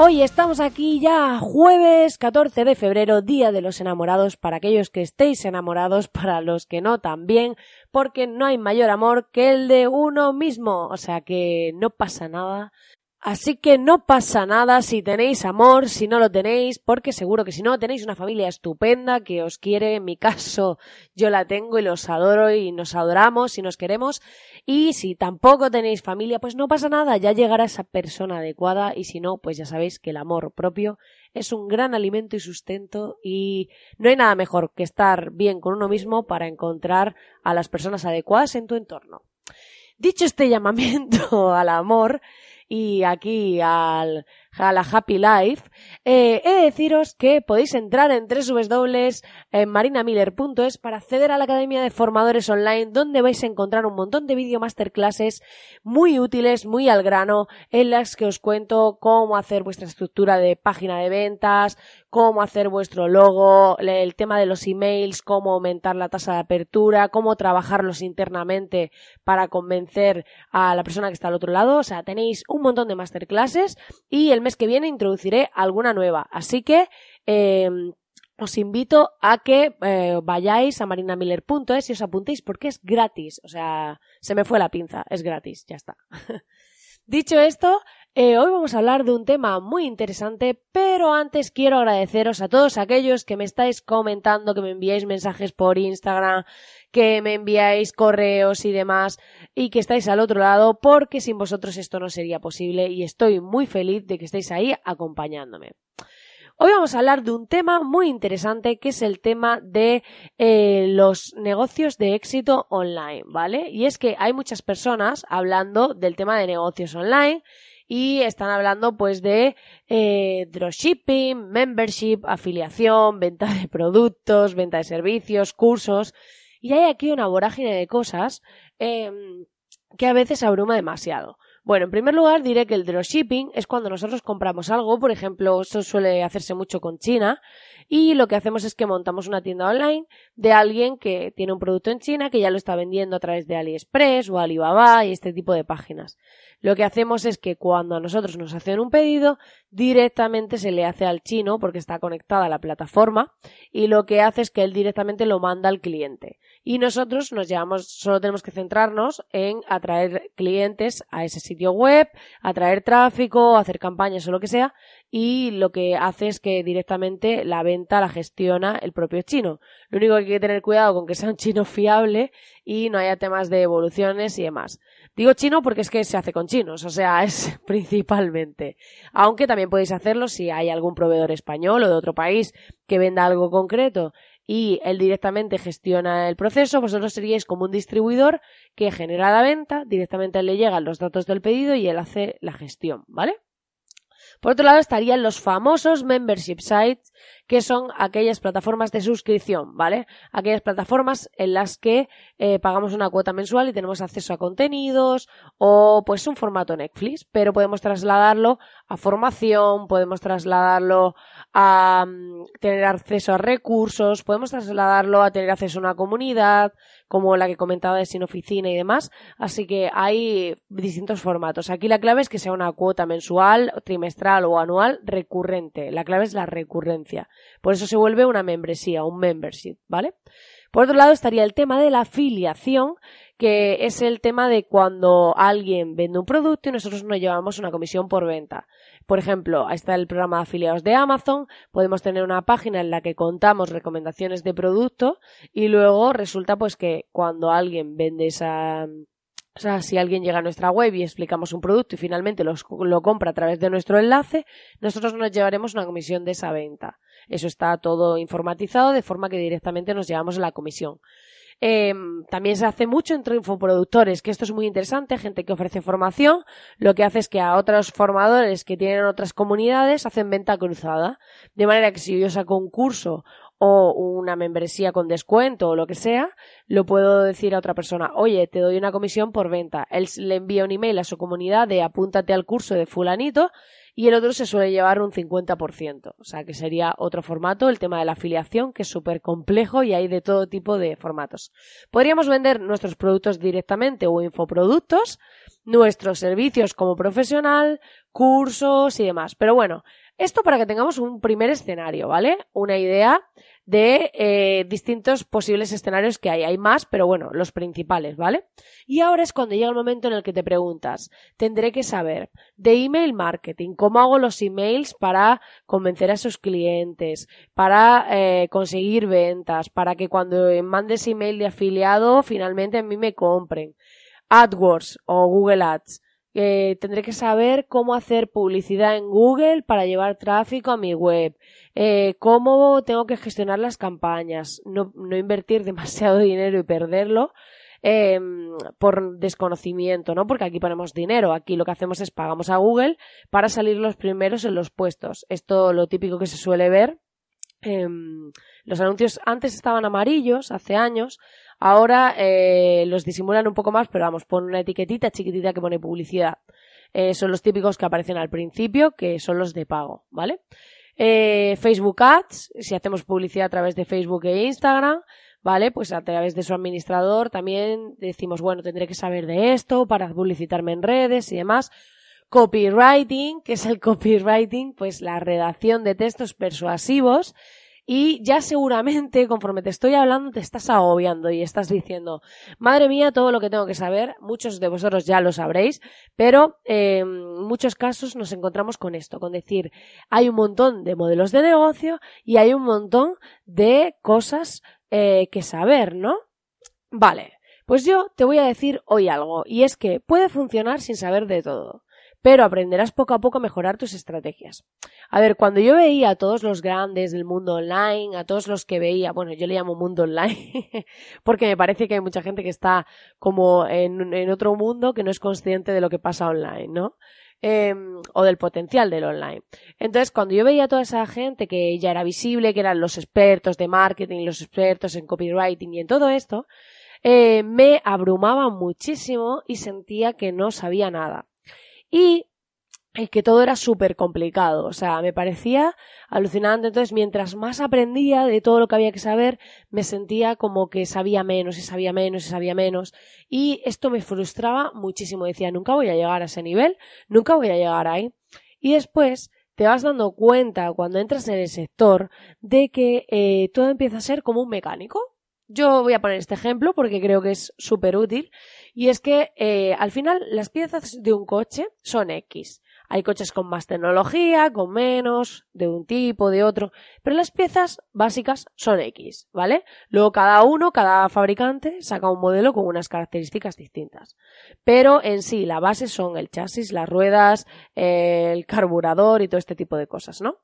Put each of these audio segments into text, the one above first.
Hoy estamos aquí ya jueves 14 de febrero, Día de los Enamorados, para aquellos que estéis enamorados, para los que no también, porque no hay mayor amor que el de uno mismo, o sea que no pasa nada. Así que no pasa nada si tenéis amor, si no lo tenéis, porque seguro que si no tenéis una familia estupenda que os quiere, en mi caso yo la tengo y los adoro y nos adoramos y nos queremos, y si tampoco tenéis familia, pues no pasa nada, ya llegará esa persona adecuada. Y si no, pues ya sabéis que el amor propio es un gran alimento y sustento. Y no hay nada mejor que estar bien con uno mismo para encontrar a las personas adecuadas en tu entorno. Dicho este llamamiento al amor y aquí al a la Happy Life, eh, he de deciros que podéis entrar en www.marinamiller.es para acceder a la Academia de Formadores Online, donde vais a encontrar un montón de video masterclasses muy útiles, muy al grano, en las que os cuento cómo hacer vuestra estructura de página de ventas, cómo hacer vuestro logo, el tema de los emails, cómo aumentar la tasa de apertura, cómo trabajarlos internamente para convencer a la persona que está al otro lado. O sea, tenéis un montón de masterclasses y el que viene introduciré alguna nueva. Así que em, os invito a que eh, vayáis a marinamiller.es y os apuntéis porque es gratis. O sea, se me fue la pinza, es gratis, ya está. Dicho esto, eh, hoy vamos a hablar de un tema muy interesante, pero antes quiero agradeceros a todos aquellos que me estáis comentando, que me enviáis mensajes por Instagram, que me enviáis correos y demás, y que estáis al otro lado, porque sin vosotros esto no sería posible y estoy muy feliz de que estéis ahí acompañándome. Hoy vamos a hablar de un tema muy interesante que es el tema de eh, los negocios de éxito online, ¿vale? Y es que hay muchas personas hablando del tema de negocios online y están hablando pues de eh, dropshipping, membership, afiliación, venta de productos, venta de servicios, cursos y hay aquí una vorágine de cosas em, que a veces abruma demasiado. Bueno, en primer lugar diré que el dropshipping es cuando nosotros compramos algo, por ejemplo, eso suele hacerse mucho con China, y lo que hacemos es que montamos una tienda online de alguien que tiene un producto en China que ya lo está vendiendo a través de AliExpress o Alibaba y este tipo de páginas. Lo que hacemos es que cuando a nosotros nos hacen un pedido, directamente se le hace al chino porque está conectada a la plataforma y lo que hace es que él directamente lo manda al cliente. Y nosotros nos llevamos, solo tenemos que centrarnos en atraer clientes a ese sitio web, atraer tráfico, hacer campañas o lo que sea, y lo que hace es que directamente la venta la gestiona el propio chino. Lo único que hay que tener cuidado con que sea un chino fiable y no haya temas de evoluciones y demás. Digo chino porque es que se hace con chinos, o sea, es principalmente. Aunque también podéis hacerlo si hay algún proveedor español o de otro país que venda algo concreto y él directamente gestiona el proceso, vosotros seríais como un distribuidor que genera la venta, directamente le llegan los datos del pedido y él hace la gestión, ¿vale? Por otro lado estarían los famosos membership sites, que son aquellas plataformas de suscripción, ¿vale? Aquellas plataformas en las que eh, pagamos una cuota mensual y tenemos acceso a contenidos o pues un formato Netflix, pero podemos trasladarlo a formación, podemos trasladarlo a mm, tener acceso a recursos, podemos trasladarlo a tener acceso a una comunidad, como la que comentaba de Sin Oficina y demás. Así que hay distintos formatos. Aquí la clave es que sea una cuota mensual, trimestral o anual recurrente. La clave es la recurrencia. Por eso se vuelve una membresía, un membership, ¿vale? Por otro lado estaría el tema de la afiliación, que es el tema de cuando alguien vende un producto y nosotros nos llevamos una comisión por venta. Por ejemplo, ahí está el programa de afiliados de Amazon, podemos tener una página en la que contamos recomendaciones de producto y luego resulta pues que cuando alguien vende esa o sea, si alguien llega a nuestra web y explicamos un producto y finalmente lo compra a través de nuestro enlace, nosotros nos llevaremos una comisión de esa venta. Eso está todo informatizado de forma que directamente nos llevamos la comisión. Em, también se hace mucho entre infoproductores, que esto es muy interesante, gente que ofrece formación, lo que hace es que a otros formadores que tienen otras comunidades hacen venta cruzada. De manera que si yo saco un curso o una membresía con descuento o lo que sea, lo puedo decir a otra persona, oye, te doy una comisión por venta. Él le envía un email a su comunidad de apúntate al curso de fulanito y el otro se suele llevar un 50%. O sea, que sería otro formato, el tema de la afiliación, que es súper complejo y hay de todo tipo de formatos. Podríamos vender nuestros productos directamente o infoproductos, nuestros servicios como profesional, cursos y demás. Pero bueno, esto para que tengamos un primer escenario, ¿vale? Una idea de eh, distintos posibles escenarios que hay. Hay más, pero bueno, los principales, ¿vale? Y ahora es cuando llega el momento en el que te preguntas, tendré que saber de email marketing, cómo hago los emails para convencer a sus clientes, para eh, conseguir ventas, para que cuando mandes email de afiliado finalmente a mí me compren. AdWords o Google Ads tendré que saber cómo hacer publicidad en Google para llevar tráfico a mi web, eh, cómo tengo que gestionar las campañas, no, no invertir demasiado dinero y perderlo. Em, por desconocimiento, ¿no? Porque aquí ponemos dinero, aquí lo que hacemos es pagamos a Google para salir los primeros en los puestos. Esto lo típico que se suele ver. Em, los anuncios antes estaban amarillos, hace años, Ahora eh, los disimulan un poco más, pero vamos, pon una etiquetita chiquitita que pone publicidad. Eh, son los típicos que aparecen al principio, que son los de pago, ¿vale? Eh, Facebook Ads, si hacemos publicidad a través de Facebook e Instagram, ¿vale? Pues a través de su administrador también decimos, bueno, tendré que saber de esto para publicitarme en redes y demás. Copywriting, que es el copywriting, pues la redacción de textos persuasivos y ya seguramente, conforme te estoy hablando, te estás agobiando y estás diciendo, madre mía, todo lo que tengo que saber, muchos de vosotros ya lo sabréis, pero eh, en muchos casos nos encontramos con esto, con decir, hay un montón de modelos de negocio y hay un montón de cosas eh, que saber, ¿no? Vale, pues yo te voy a decir hoy algo, y es que puede funcionar sin saber de todo pero aprenderás poco a poco a mejorar tus estrategias. A ver, cuando yo veía a todos los grandes del mundo online, a todos los que veía, bueno, yo le llamo mundo online, porque me parece que hay mucha gente que está como en, otro mundo que no es consciente de lo que pasa online, ¿no? Eh, o del potencial del online. Entonces, cuando yo veía a toda esa gente que ya era visible, que eran los expertos de marketing, los expertos en copywriting y en todo esto, eh, me abrumaba muchísimo y sentía que no sabía nada y es que todo era súper complicado, o sea, me parecía alucinante. Entonces, mientras más aprendía de todo lo que había que saber, me sentía como que sabía menos y sabía menos y sabía menos. Y esto me frustraba muchísimo. Decía, nunca voy a llegar a ese nivel, nunca voy a llegar ahí. Y después te vas dando cuenta cuando entras en el sector de que eh, todo empieza a ser como un mecánico. Yo voy a poner este ejemplo porque creo que es súper útil y es que eh, al final las piezas de un coche son X. Hay coches con más tecnología, con menos, de un tipo, de otro, pero las piezas básicas son X, ¿vale? Luego cada uno, cada fabricante saca un modelo con unas características distintas. Pero en sí, la base son el chasis, las ruedas, el carburador y todo este tipo de cosas, ¿no?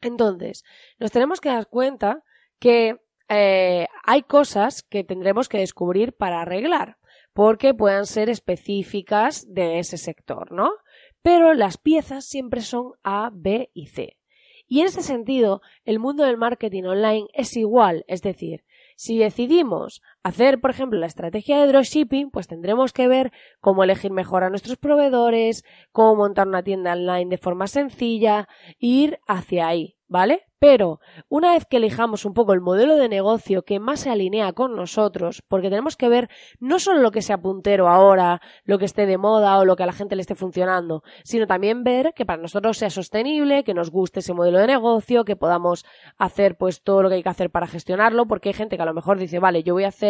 Entonces, nos tenemos que dar cuenta que eh, hay cosas que tendremos que descubrir para arreglar, porque puedan ser específicas de ese sector, ¿no? Pero las piezas siempre son A, B y C. Y en ese sentido, el mundo del marketing online es igual, es decir, si decidimos hacer, por ejemplo, la estrategia de dropshipping, pues tendremos que ver cómo elegir mejor a nuestros proveedores, cómo montar una tienda online de forma sencilla, ir hacia ahí, ¿vale? Pero una vez que elijamos un poco el modelo de negocio que más se alinea con nosotros, porque tenemos que ver no solo lo que sea puntero ahora, lo que esté de moda o lo que a la gente le esté funcionando, sino también ver que para nosotros sea sostenible, que nos guste ese modelo de negocio, que podamos hacer pues todo lo que hay que hacer para gestionarlo, porque hay gente que a lo mejor dice, vale, yo voy a hacer,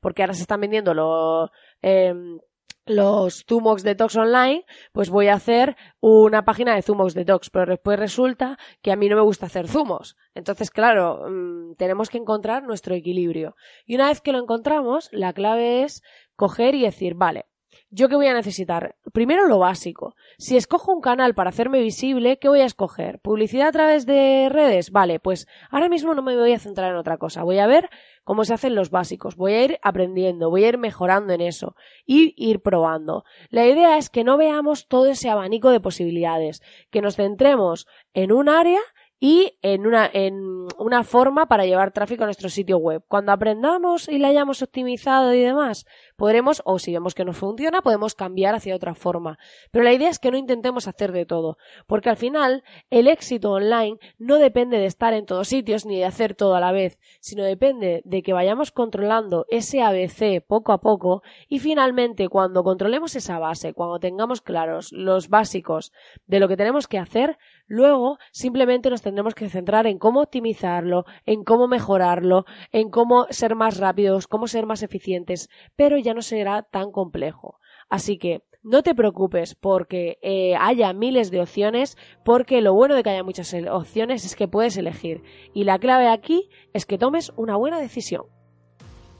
porque ahora se están vendiendo los, em, los Zumox Detox online, pues voy a hacer una página de Zumox Detox, pero después resulta que a mí no me gusta hacer zumos. Entonces, claro, mm, tenemos que encontrar nuestro equilibrio. Y una vez que lo encontramos, la clave es coger y decir, vale, ¿yo qué voy a necesitar? Primero lo básico. Si escojo un canal para hacerme visible, ¿qué voy a escoger? ¿Publicidad a través de redes? Vale, pues ahora mismo no me voy a centrar en otra cosa. Voy a ver cómo se hacen los básicos. Voy a ir aprendiendo, voy a ir mejorando en eso y ir probando. La idea es que no veamos todo ese abanico de posibilidades, que nos centremos en un área y en una, en una forma para llevar tráfico a nuestro sitio web. Cuando aprendamos y la hayamos optimizado y demás, podremos, o si vemos que no funciona, podemos cambiar hacia otra forma. Pero la idea es que no intentemos hacer de todo, porque al final el éxito online no depende de estar en todos sitios ni de hacer todo a la vez, sino depende de que vayamos controlando ese ABC poco a poco y finalmente cuando controlemos esa base, cuando tengamos claros los básicos de lo que tenemos que hacer, luego simplemente nos tendremos que centrar en cómo optimizarlo, en cómo mejorarlo, en cómo ser más rápidos, cómo ser más eficientes, pero ya no será tan complejo. Así que no te preocupes porque eh, haya miles de opciones, porque lo bueno de que haya muchas opciones es que puedes elegir. Y la clave aquí es que tomes una buena decisión.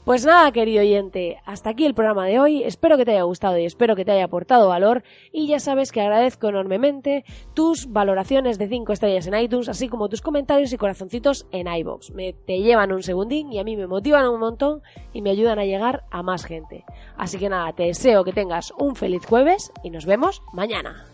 Pues nada, querido oyente, hasta aquí el programa de hoy. Espero que te haya gustado y espero que te haya aportado valor. Y ya sabes que agradezco enormemente tus valoraciones de 5 estrellas en iTunes, así como tus comentarios y corazoncitos en iBox. Me te llevan un segundín y a mí me motivan un montón y me ayudan a llegar a más gente. Así que nada, te deseo que tengas un feliz jueves y nos vemos mañana.